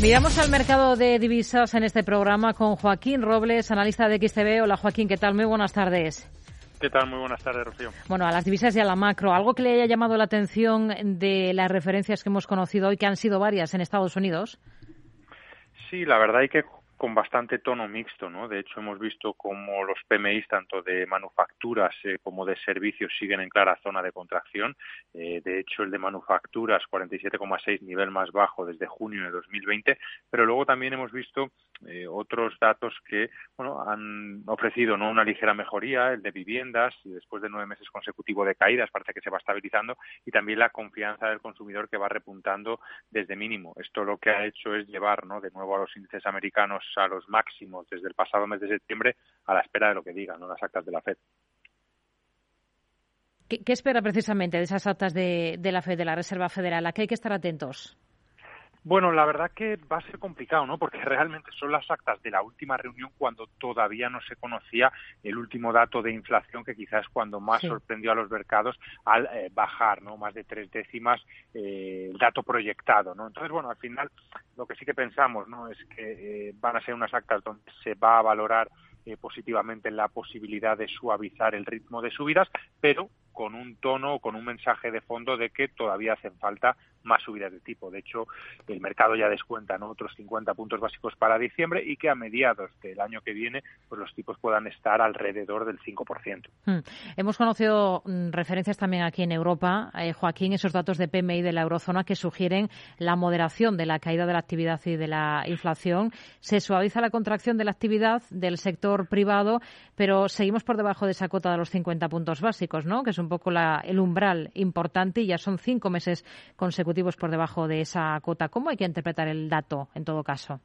Miramos al mercado de divisas en este programa con Joaquín Robles, analista de XTB. Hola Joaquín, ¿qué tal? Muy buenas tardes. ¿Qué tal? Muy buenas tardes, Rocío. Bueno, a las divisas y a la macro, ¿algo que le haya llamado la atención de las referencias que hemos conocido hoy, que han sido varias en Estados Unidos? Sí, la verdad hay que con bastante tono mixto, ¿no? De hecho, hemos visto como los PMI, tanto de manufacturas eh, como de servicios, siguen en clara zona de contracción. Eh, de hecho, el de manufacturas, 47,6, nivel más bajo desde junio de 2020. Pero luego también hemos visto eh, otros datos que, bueno, han ofrecido, ¿no? Una ligera mejoría, el de viviendas, después de nueve meses consecutivos de caídas, parece que se va estabilizando, y también la confianza del consumidor que va repuntando desde mínimo. Esto lo que ha hecho es llevar, ¿no? De nuevo a los índices americanos a los máximos desde el pasado mes de septiembre a la espera de lo que digan ¿no? las actas de la FED. ¿Qué, espera precisamente de esas actas de, de la FED, de la Reserva Federal? ¿A qué hay que estar atentos? Bueno, la verdad que va a ser complicado, ¿no? Porque realmente son las actas de la última reunión cuando todavía no se conocía el último dato de inflación, que quizás es cuando más sorprendió a los mercados al eh, bajar, ¿no? Más de tres décimas eh, el dato proyectado, ¿no? Entonces, bueno, al final lo que sí que pensamos, ¿no? Es que eh, van a ser unas actas donde se va a valorar positivamente la posibilidad de suavizar el ritmo de subidas, pero con un tono o con un mensaje de fondo de que todavía hacen falta más subidas de tipo. De hecho, el mercado ya descuenta ¿no? otros 50 puntos básicos para diciembre y que a mediados del año que viene pues los tipos puedan estar alrededor del 5%. Hmm. Hemos conocido mm, referencias también aquí en Europa, eh, Joaquín, esos datos de PMI de la eurozona que sugieren la moderación de la caída de la actividad y de la inflación. Se suaviza la contracción de la actividad del sector privado, pero seguimos por debajo de esa cota de los 50 puntos básicos, ¿no? que es un poco la, el umbral importante y ya son cinco meses consecutivos por debajo de esa cota. ¿Cómo hay que interpretar el dato en todo caso?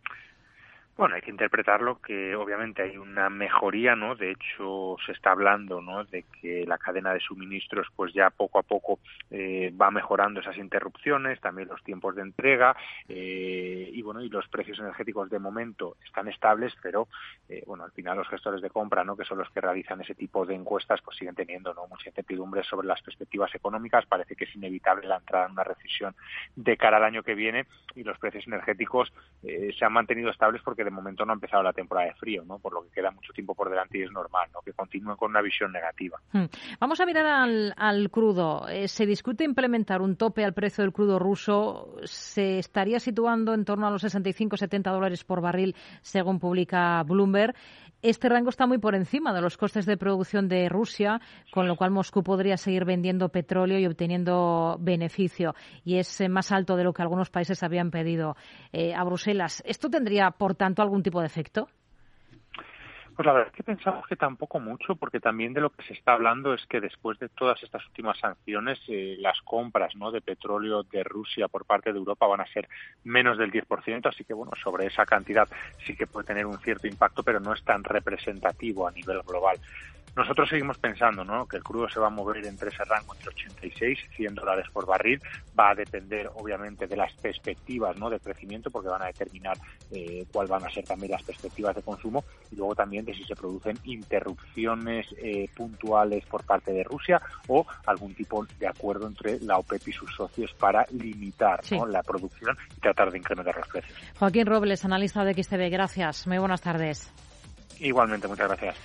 Bueno, hay que interpretarlo que obviamente hay una mejoría, ¿no? De hecho, se está hablando, ¿no? De que la cadena de suministros, pues ya poco a poco eh, va mejorando esas interrupciones, también los tiempos de entrega eh, y bueno, y los precios energéticos de momento están estables, pero eh, bueno, al final los gestores de compra, ¿no? Que son los que realizan ese tipo de encuestas, pues siguen teniendo, ¿no? Mucha incertidumbre sobre las perspectivas económicas. Parece que es inevitable la entrada en una recesión de cara al año que viene y los precios energéticos se han mantenido estables porque de momento no ha empezado la temporada de frío, ¿no? Por lo que queda mucho tiempo por delante y es normal, ¿no? Que continúen con una visión negativa. Hmm. Vamos a mirar al, crudo. Eh, se discute implementar un tope al precio del crudo ruso. Se estaría situando en torno a los 65-70 dólares por barril, según publica Bloomberg. Este rango está muy por encima de los costes de producción de Rusia, con lo cual Moscú podría seguir vendiendo petróleo y obteniendo beneficio. Y es eh, más alto de lo que algunos países habían pedido eh, a Bruselas. ¿Esto tendría, por tanto, algún tipo de efecto? Pues la verdad es que pensamos que tampoco mucho, porque también de lo que se está hablando es que después de todas estas últimas sanciones, eh, las compras ¿no? de petróleo de Rusia por parte de Europa van a ser menos del 10%, así que bueno, sobre esa cantidad sí que puede tener un cierto impacto, pero no es tan representativo a nivel global. Nosotros seguimos pensando ¿no? que el crudo se va a mover entre ese rango entre 86 y 100 dólares por barril. Va a depender, obviamente, de las perspectivas ¿no? de crecimiento, porque van a determinar eh, cuáles van a ser también las perspectivas de consumo y luego también de si se producen interrupciones eh, puntuales por parte de Rusia o algún tipo de acuerdo entre la OPEP y sus socios para limitar la producción y tratar de incrementar los precios. Joaquín Robles, analista de XTB, gracias. Muy buenas tardes. Igualmente, muchas gracias.